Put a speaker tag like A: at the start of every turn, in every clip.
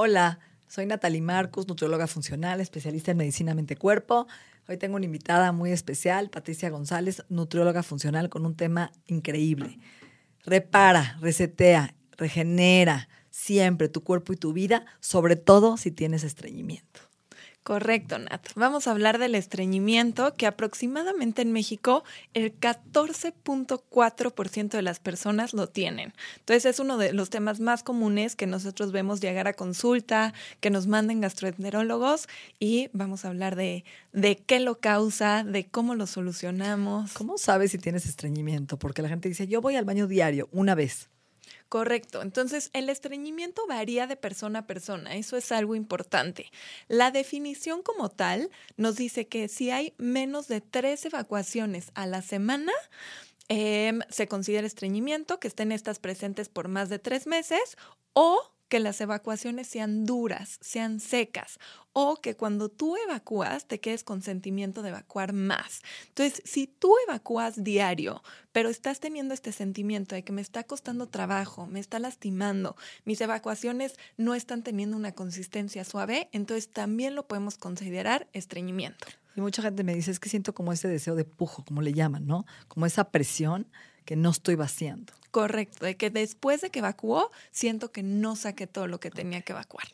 A: Hola, soy Natalie Marcus, nutrióloga funcional, especialista en medicina mente-cuerpo. Hoy tengo una invitada muy especial, Patricia González, nutrióloga funcional, con un tema increíble. Repara, resetea, regenera siempre tu cuerpo y tu vida, sobre todo si tienes estreñimiento.
B: Correcto, Nat. Vamos a hablar del estreñimiento, que aproximadamente en México el 14.4% de las personas lo tienen. Entonces es uno de los temas más comunes que nosotros vemos llegar a consulta, que nos manden gastroenterólogos y vamos a hablar de, de qué lo causa, de cómo lo solucionamos.
A: ¿Cómo sabes si tienes estreñimiento? Porque la gente dice, yo voy al baño diario, una vez.
B: Correcto. Entonces, el estreñimiento varía de persona a persona. Eso es algo importante. La definición como tal nos dice que si hay menos de tres evacuaciones a la semana, em, se considera estreñimiento, que estén estas presentes por más de tres meses o que las evacuaciones sean duras, sean secas, o que cuando tú evacúas te quedes con sentimiento de evacuar más. Entonces, si tú evacúas diario, pero estás teniendo este sentimiento de que me está costando trabajo, me está lastimando, mis evacuaciones no están teniendo una consistencia suave, entonces también lo podemos considerar estreñimiento.
A: Y mucha gente me dice, es que siento como ese deseo de pujo, como le llaman, ¿no? Como esa presión que no estoy vaciando.
B: Correcto, de que después de que evacuó, siento que no saqué todo lo que tenía que evacuar.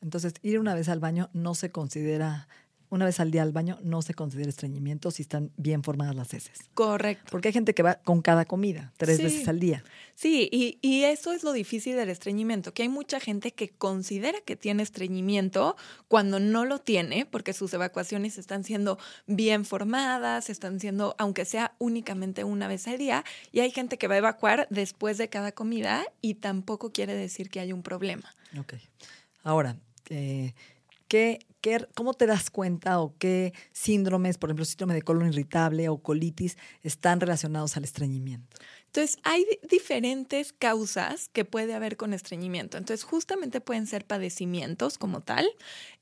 A: Entonces, ir una vez al baño no se considera, una vez al día al baño no se considera estreñimiento si están bien formadas las heces.
B: Correcto.
A: Porque hay gente que va con cada comida, tres
B: Sí.
A: veces al día.
B: Sí, y, y eso es lo difícil del estreñimiento, que hay mucha gente que considera que tiene estreñimiento cuando no lo tiene, porque sus evacuaciones están siendo bien formadas, están siendo, aunque sea únicamente una vez al día, y hay gente que va a evacuar después de cada comida y tampoco quiere decir que hay un problema.
A: Ok. Ahora, eh, ¿qué, qué, ¿cómo te das cuenta o qué síndromes, por ejemplo, síndrome de colon irritable o colitis, están relacionados al estreñimiento?
B: Entonces, hay di- diferentes causas que puede haber con estreñimiento. Entonces, justamente pueden ser padecimientos como tal.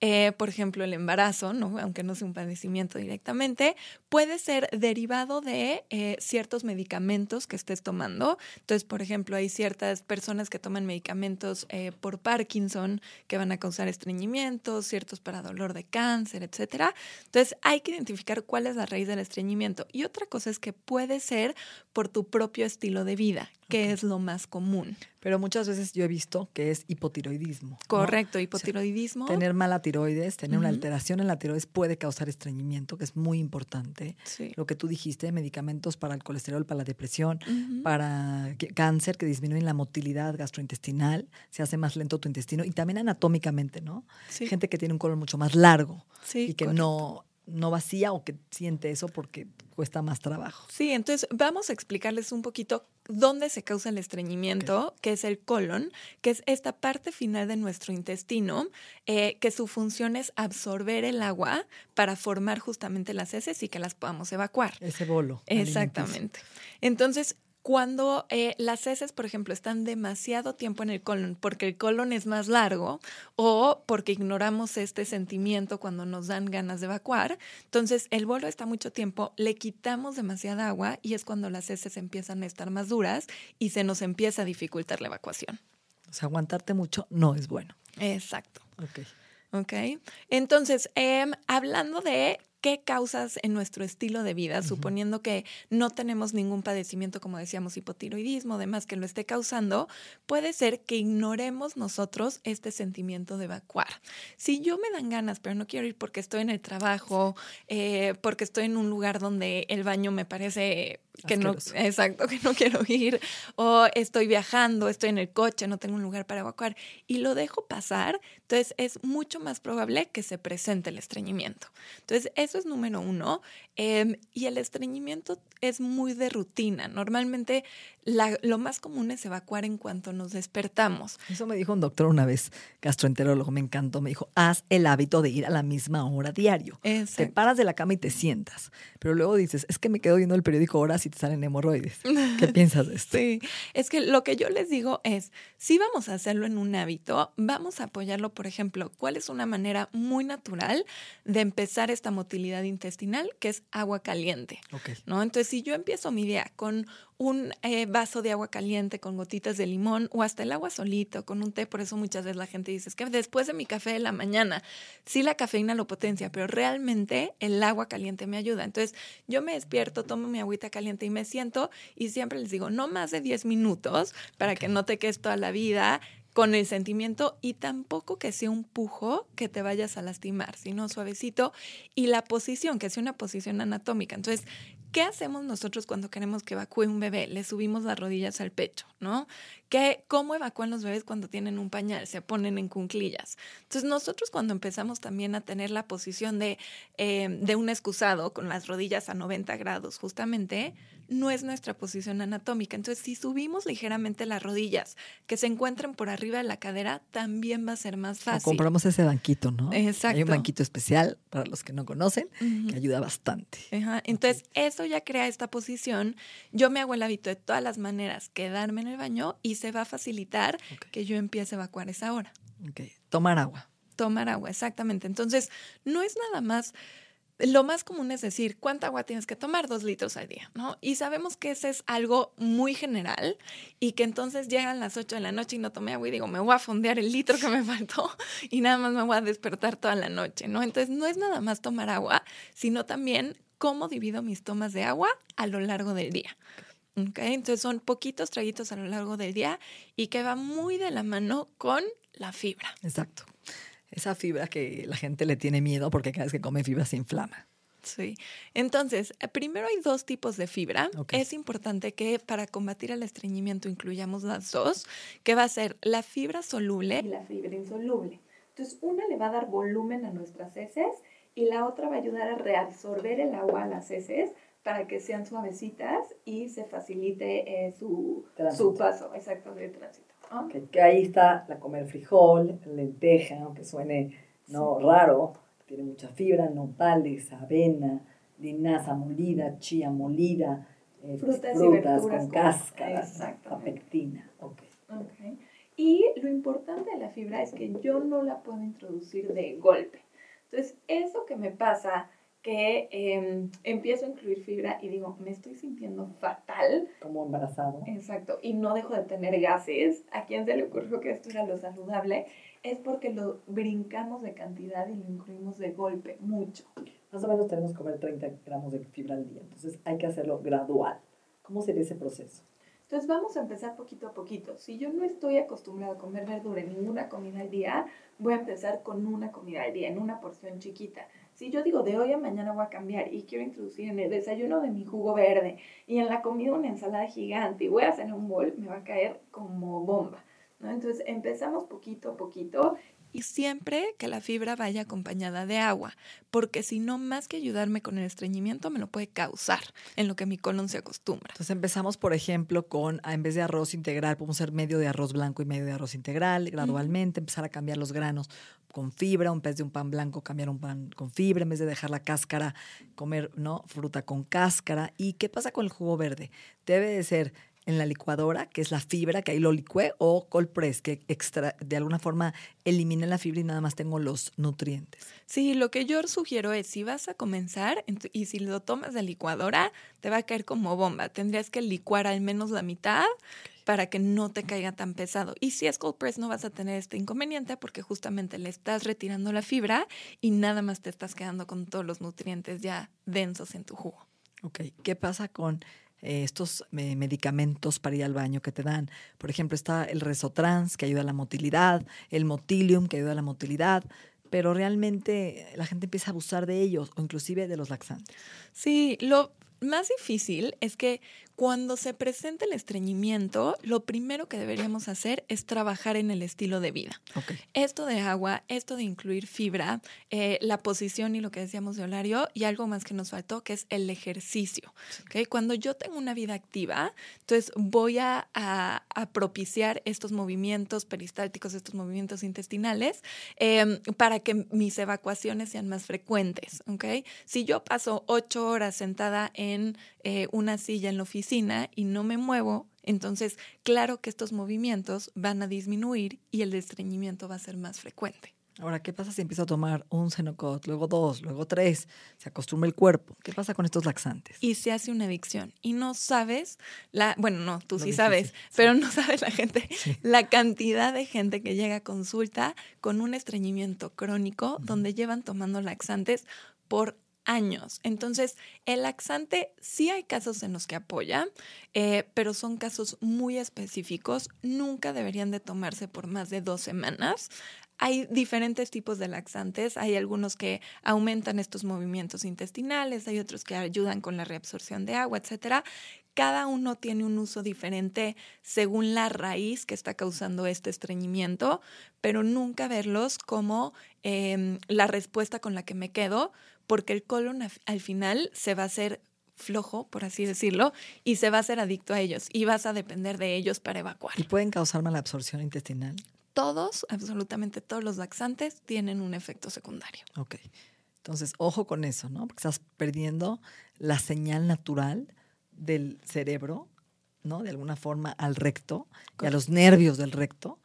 B: Eh, por ejemplo, el embarazo, ¿no? aunque no sea un padecimiento directamente, puede ser derivado de eh, ciertos medicamentos que estés tomando. Entonces, por ejemplo, hay ciertas personas que toman medicamentos eh, por Parkinson que van a causar estreñimiento, ciertos para dolor de cáncer, etcétera. Entonces, hay que identificar cuál es la raíz del estreñimiento. Y otra cosa es que puede ser por tu propio estilo de vida, que es lo más común.
A: Pero muchas veces yo he visto que es hipotiroidismo. ¿no?
B: Correcto,
A: O sea,
B: hipotiroidismo.
A: tener mala tiroides, tener una alteración en la tiroides puede causar estreñimiento, que es muy importante.
B: Sí.
A: Lo que tú dijiste, medicamentos para el colesterol, para la depresión, para cáncer, que disminuyen la motilidad gastrointestinal, se hace más lento tu intestino y también anatómicamente, ¿no?
B: Sí.
A: Gente que tiene un colon mucho más largo
B: Sí,
A: y que no, no vacía o que siente eso porque cuesta más trabajo.
B: Sí, entonces vamos a explicarles un poquito dónde se causa el estreñimiento, que es el colon, que es esta parte final de nuestro intestino, eh, que su función es absorber el agua para formar justamente las heces y que las podamos evacuar.
A: Ese bolo.
B: Exactamente. Entonces, cuando eh, las heces, por ejemplo, están demasiado tiempo en el colon, porque el colon es más largo o porque ignoramos este sentimiento cuando nos dan ganas de evacuar, entonces el bolo está mucho tiempo, le quitamos demasiada agua y es cuando las heces empiezan a estar más duras y se nos empieza a dificultar la evacuación.
A: O sea, aguantarte mucho no es bueno.
B: Exacto.
A: Ok.
B: ¿Ok? Entonces, em, hablando de qué causas en nuestro estilo de vida, suponiendo que no tenemos ningún padecimiento, como decíamos, hipotiroidismo, demás que lo esté causando, puede ser que ignoremos nosotros este sentimiento de evacuar. Si yo me dan ganas, pero no quiero ir porque estoy en el trabajo, eh, porque estoy en un lugar donde el baño me parece que no, exacto, que no quiero ir, o estoy viajando, estoy en el coche, no tengo un lugar para evacuar, y lo dejo pasar, entonces es mucho más probable que se presente el estreñimiento. Entonces, eso es número uno. em, y el estreñimiento es muy de rutina. Normalmente la- lo más común es evacuar en cuanto nos despertamos.
A: Eso me dijo un doctor una vez, gastroenterólogo, me encantó. Me dijo, haz el hábito de ir a la misma hora diario. Te paras de la cama y te sientas. Pero luego dices, es que me quedo viendo el periódico horas y te salen hemorroides. ¿Qué piensas de esto?
B: Sí, es que lo que yo les digo es, si vamos a hacerlo en un hábito, vamos a apoyarlo, por ejemplo, ¿cuál es una manera muy natural de empezar esta motilidad intestinal? Que es agua caliente.
A: Ok.
B: ¿no? Entonces, si yo empiezo mi día con un eh, vaso de agua caliente con gotitas de limón o hasta el agua solito con un té, por eso muchas veces la gente dice, es que después de mi café de la mañana, sí la cafeína lo potencia, pero realmente el agua caliente me ayuda. Entonces, yo me despierto, tomo mi agüita caliente y me siento y siempre les digo, no más de 10 minutos para que no te quedes toda la vida con el sentimiento y tampoco que sea un pujo que te vayas a lastimar, sino suavecito y la posición, que sea una posición anatómica. Entonces, ¿qué hacemos nosotros cuando queremos que evacúe un bebé? Le subimos las rodillas al pecho, ¿no? ¿Qué, ¿Cómo evacúan los bebés cuando tienen un pañal? Se ponen en cunclillas. Entonces, nosotros cuando empezamos también a tener la posición de, eh, de un excusado con las rodillas a 90 grados, justamente, no es nuestra posición anatómica. Entonces, si subimos ligeramente las rodillas, que se encuentren por arriba de la cadera, también va a ser más
A: O
B: fácil.
A: compramos ese banquito, ¿no? Hay
B: Exacto.
A: un banquito especial para los que no conocen que ayuda bastante.
B: Ajá, Entonces, eso ya crea esta posición. Yo me hago el hábito de todas las maneras quedarme en el baño y se va a facilitar que yo empiece a evacuar esa hora.
A: Ok. Tomar agua.
B: Tomar agua, exactamente. Entonces, no es nada más. Lo más común es decir, ¿cuánta agua tienes que tomar? Dos litros al día, ¿no? Y sabemos que ese es algo muy general y que entonces llegan las 8 de la noche y no tomé agua y digo, me voy a fondear el litro que me faltó y nada más me voy a despertar toda la noche, ¿no? Entonces, no es nada más tomar agua, sino también cómo divido mis tomas de agua a lo largo del día. ¿ok? Entonces, son poquitos traguitos a lo largo del día y que va muy de la mano con la fibra.
A: Exacto. Esa fibra que la gente le tiene miedo porque cada vez que come fibra se inflama.
B: Sí. Entonces, eh, primero hay dos tipos de fibra. Es importante que para combatir el estreñimiento incluyamos las dos, que va a ser la fibra soluble y la fibra insoluble. Entonces, una le va a dar volumen a nuestras heces y la otra va a ayudar a reabsorber el agua a las heces para que sean suavecitas y se facilite eh, su, su paso, exacto, de tránsito. ¿No?
A: Que, que ahí está la comer frijol, lenteja, aunque suene no raro, tiene mucha fibra, nopales, avena, linaza molida, chía molida, eh,
B: Frutas
A: frutas con
B: con-
A: cáscara, la pectina. ok.
B: Ok. Y lo importante de la fibra es que yo no la puedo introducir de golpe. Entonces, eso que me pasa, que eh, empiezo a incluir fibra y digo, me estoy sintiendo fatal,
A: Como embarazado.
B: exacto, y no dejo de tener gases, ¿a quién se le ocurrió que esto era lo saludable? Es porque lo brincamos de cantidad y lo incluimos de golpe, mucho.
A: Más o menos tenemos que comer 30 gramos de fibra al día, entonces hay que hacerlo gradual. ¿Cómo sería ese proceso?
B: Entonces vamos a empezar poquito a poquito. Si yo no estoy acostumbrada a comer verdura en ninguna comida al día, voy a empezar con una comida al día, en una porción chiquita. Si yo digo de hoy a mañana voy a cambiar y quiero introducir en el desayuno de mi jugo verde y en la comida una ensalada gigante y voy a hacer un bol, me va a caer como bomba. ¿no? Entonces empezamos poquito a poquito y siempre que la fibra vaya acompañada de agua, porque si no, más que ayudarme con el estreñimiento, me lo puede causar en lo que mi colon se acostumbra.
A: Entonces empezamos, por ejemplo, con, ah, en vez de arroz integral, podemos hacer medio de arroz blanco y medio de arroz integral, gradualmente, empezar a cambiar los granos con fibra, en vez de un pan blanco, cambiar un pan con fibra, en vez de dejar la cáscara, comer ¿no? fruta con cáscara. ¿Y qué pasa con el jugo verde? Debe de ser en la licuadora, que es la fibra, que ahí lo licué, o cold press, que extra, de alguna forma elimine la fibra y nada más tengo los nutrientes.
B: Sí, lo que yo sugiero es, si vas a comenzar y si lo tomas de licuadora, te va a caer como bomba. Tendrías que licuar al menos la mitad para que no te caiga tan pesado. Y si es cold press no vas a tener este inconveniente porque justamente le estás retirando la fibra y nada más te estás quedando con todos los nutrientes ya densos en tu jugo.
A: Ok, ¿qué pasa con eh, estos eh, medicamentos para ir al baño que te dan? Por ejemplo, está el Resotrans, que ayuda a la motilidad, el Motilium, que ayuda a la motilidad, pero realmente la gente empieza a abusar de ellos o inclusive de los laxantes.
B: Sí, lo más difícil es que cuando se presenta el estreñimiento, lo primero que deberíamos hacer es trabajar en el estilo de vida. Esto de agua, esto de incluir fibra, eh, la posición y lo que decíamos de horario, y algo más que nos faltó, que es el ejercicio. Cuando yo tengo una vida activa, entonces voy a, propiciar estos movimientos peristálticos, estos movimientos intestinales, em, para que mis evacuaciones sean más frecuentes. Si yo paso ocho horas sentada en eh, una silla en la oficina y no me muevo, entonces claro que estos movimientos van a disminuir y el estreñimiento va a ser más frecuente.
A: Ahora, ¿qué pasa si empiezo a tomar un Cenocot, luego dos, luego tres? Se acostumbra el cuerpo. ¿Qué pasa con estos laxantes?
B: Y se hace una adicción. Y no sabes, la, bueno, no, tú sí sabes, pero no sabes la gente, la cantidad de gente que llega a consulta con un estreñimiento crónico donde llevan tomando laxantes por años. Entonces, el laxante sí hay casos en los que apoya, eh, pero son casos muy específicos. Nunca deberían de tomarse por más de dos semanas. Hay diferentes tipos de laxantes, hay algunos que aumentan estos movimientos intestinales, hay otros que ayudan con la reabsorción de agua, etcétera. Cada uno tiene un uso diferente según la raíz que está causando este estreñimiento, pero nunca verlos como em, la respuesta con la que me quedo, porque el colon al final se va a hacer flojo, por así decirlo, y se va a hacer adicto a ellos y vas a depender de ellos para evacuar.
A: ¿Y pueden causar mala absorción intestinal?
B: Todos, absolutamente todos los laxantes tienen un efecto secundario.
A: Ok. Entonces, ojo con eso, ¿no? Porque estás perdiendo la señal natural del cerebro, ¿no? De alguna forma al recto y a los nervios del recto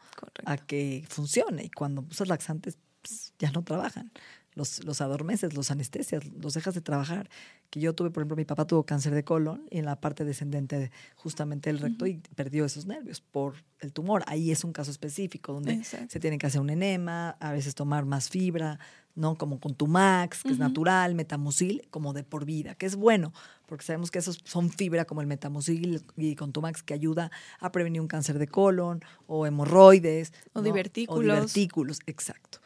A: a que funcione. Y cuando usas laxantes, pues, ya no trabajan los, los adormeces, los anestesias, los dejas de trabajar. Que yo tuve, por ejemplo, mi papá tuvo cáncer de colon y en la parte descendente justamente el recto y perdió esos nervios por el tumor. Ahí es un caso específico donde se tiene que hacer un enema, a veces tomar más fibra, ¿no? Como con Tumax, que es natural, metamucil, como de por vida, que es bueno, porque sabemos que esos son fibra como el metamucil y con Tumax que ayuda a prevenir un cáncer de colon o hemorroides.
B: O divertículos.
A: O divertículos, exacto.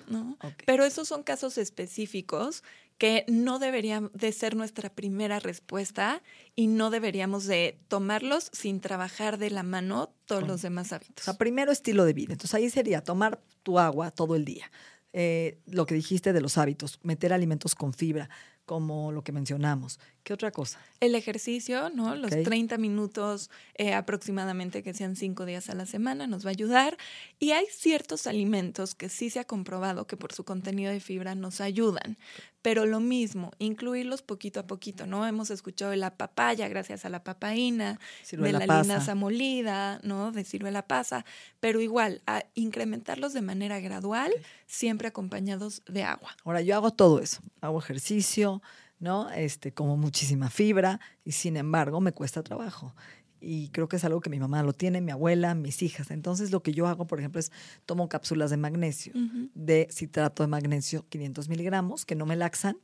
B: Pero esos son casos específicos que no deberían de ser nuestra primera respuesta y no deberíamos de tomarlos sin trabajar de la mano todos los demás hábitos.
A: O sea, primero estilo de vida. Entonces ahí sería tomar tu agua todo el día. Eh, lo que dijiste de los hábitos, meter alimentos con fibra, como lo que mencionamos. ¿Qué otra cosa?
B: El ejercicio, ¿no? Los 30 minutos eh, aproximadamente, que sean cinco días a la semana, nos va a ayudar. Y hay ciertos alimentos que sí se ha comprobado que por su contenido de fibra nos ayudan. Pero lo mismo, incluirlos poquito a poquito, ¿no? Hemos escuchado de la papaya gracias a la papaína, de la, linaza molida, ¿no? De ciruela pasa, pero igual, a incrementarlos de manera gradual, siempre acompañados de agua.
A: Ahora, yo hago todo eso. Hago ejercicio, ¿no? Este, como muchísima fibra y sin embargo me cuesta trabajo. Y creo que es algo que mi mamá lo tiene, mi abuela, mis hijas. Entonces lo que yo hago, por ejemplo, es tomo cápsulas de magnesio, de citrato de magnesio 500 miligramos, que no me laxan,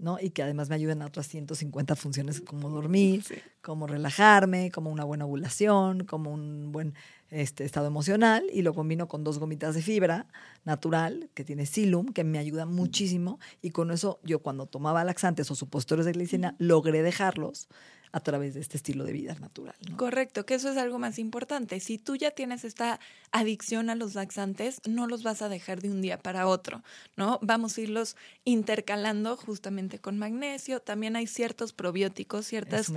A: ¿no? Y que además me ayudan a otras 150 funciones como dormir, como relajarme, como una buena ovulación, como un buen este, estado emocional y lo combino con dos gomitas de fibra natural que tiene Silum, que me ayuda muchísimo y con eso yo cuando tomaba laxantes o supositorios de glicina logré dejarlos a través de este estilo de vida natural.
B: Correcto, que eso es algo más importante. Si tú ya tienes esta adicción a los laxantes, no los vas a dejar de un día para otro, ¿no? Vamos a irlos intercalando justamente con magnesio. También hay ciertos probióticos, ciertas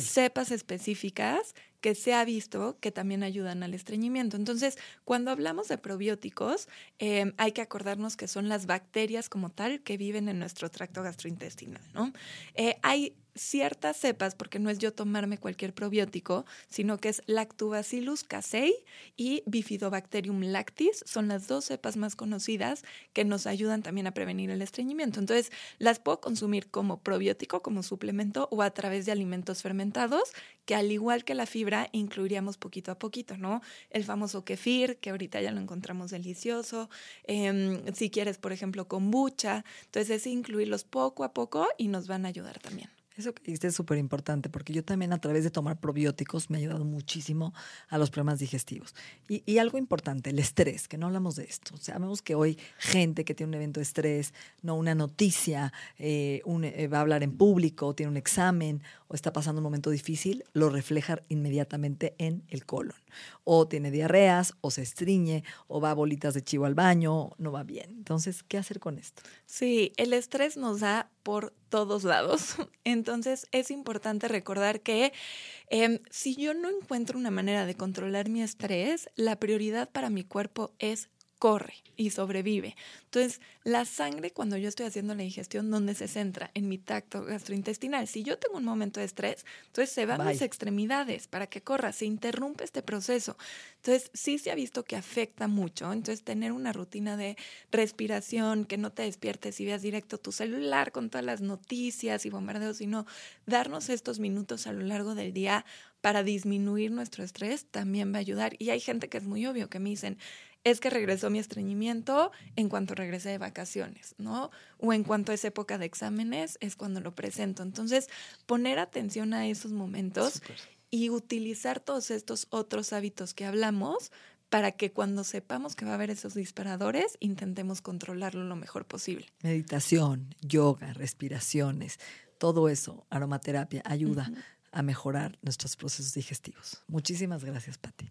B: cepas específicas que se ha visto que también ayudan al estreñimiento. Entonces, cuando hablamos de probióticos, em, hay que acordarnos que son las bacterias como tal que viven en nuestro tracto gastrointestinal, ¿no? Eh, hay ciertas cepas, porque no es yo tomarme cualquier probiótico, sino que es Lactobacillus casei y Bifidobacterium lactis, son las dos cepas más conocidas que nos ayudan también a prevenir el estreñimiento. Entonces, las puedo consumir como probiótico, como suplemento o a través de alimentos fermentados, que al igual que la fibra, incluiríamos poquito a poquito, ¿no? El famoso kefir, que ahorita ya lo encontramos delicioso. Em, si quieres, por ejemplo, kombucha. Entonces es incluirlos poco a poco y nos van a ayudar también.
A: Eso que dices es súper importante porque yo también a través de tomar probióticos me ha ayudado muchísimo a los problemas digestivos. Y, y algo importante, el estrés, que no hablamos de esto. Sabemos que hoy gente que tiene un evento de estrés, no una noticia, eh, eh, va a hablar en público, tiene un examen o está pasando un momento difícil, lo refleja inmediatamente en el colon. O tiene diarreas, o se estriñe, o va a bolitas de chivo al baño, no va bien. Entonces, ¿qué hacer con esto?
B: Sí, el estrés nos da por todos lados. Entonces es importante recordar que em, si yo no encuentro una manera de controlar mi estrés, la prioridad para mi cuerpo es corre y sobrevive. Entonces, la sangre cuando yo estoy haciendo la digestión, ¿dónde se centra? En mi tacto gastrointestinal. Si yo tengo un momento de estrés, entonces se van mis extremidades para que corra, se interrumpe este proceso. Entonces, sí se ha visto que afecta mucho. Entonces, tener una rutina de respiración, que no te despiertes y veas directo tu celular con todas las noticias y bombardeos, sino darnos estos minutos a lo largo del día para disminuir nuestro estrés también va a ayudar. Y hay gente que es muy obvio que me dicen, es que regresó mi estreñimiento en cuanto regresé de vacaciones, ¿no? O en cuanto es época de exámenes, es cuando lo presento. Entonces, poner atención a esos momentos y utilizar todos estos otros hábitos que hablamos para que cuando sepamos que va a haber esos disparadores, intentemos controlarlo lo mejor posible.
A: Meditación, yoga, respiraciones, todo eso, aromaterapia, ayuda a mejorar nuestros procesos digestivos. Muchísimas gracias, Patti.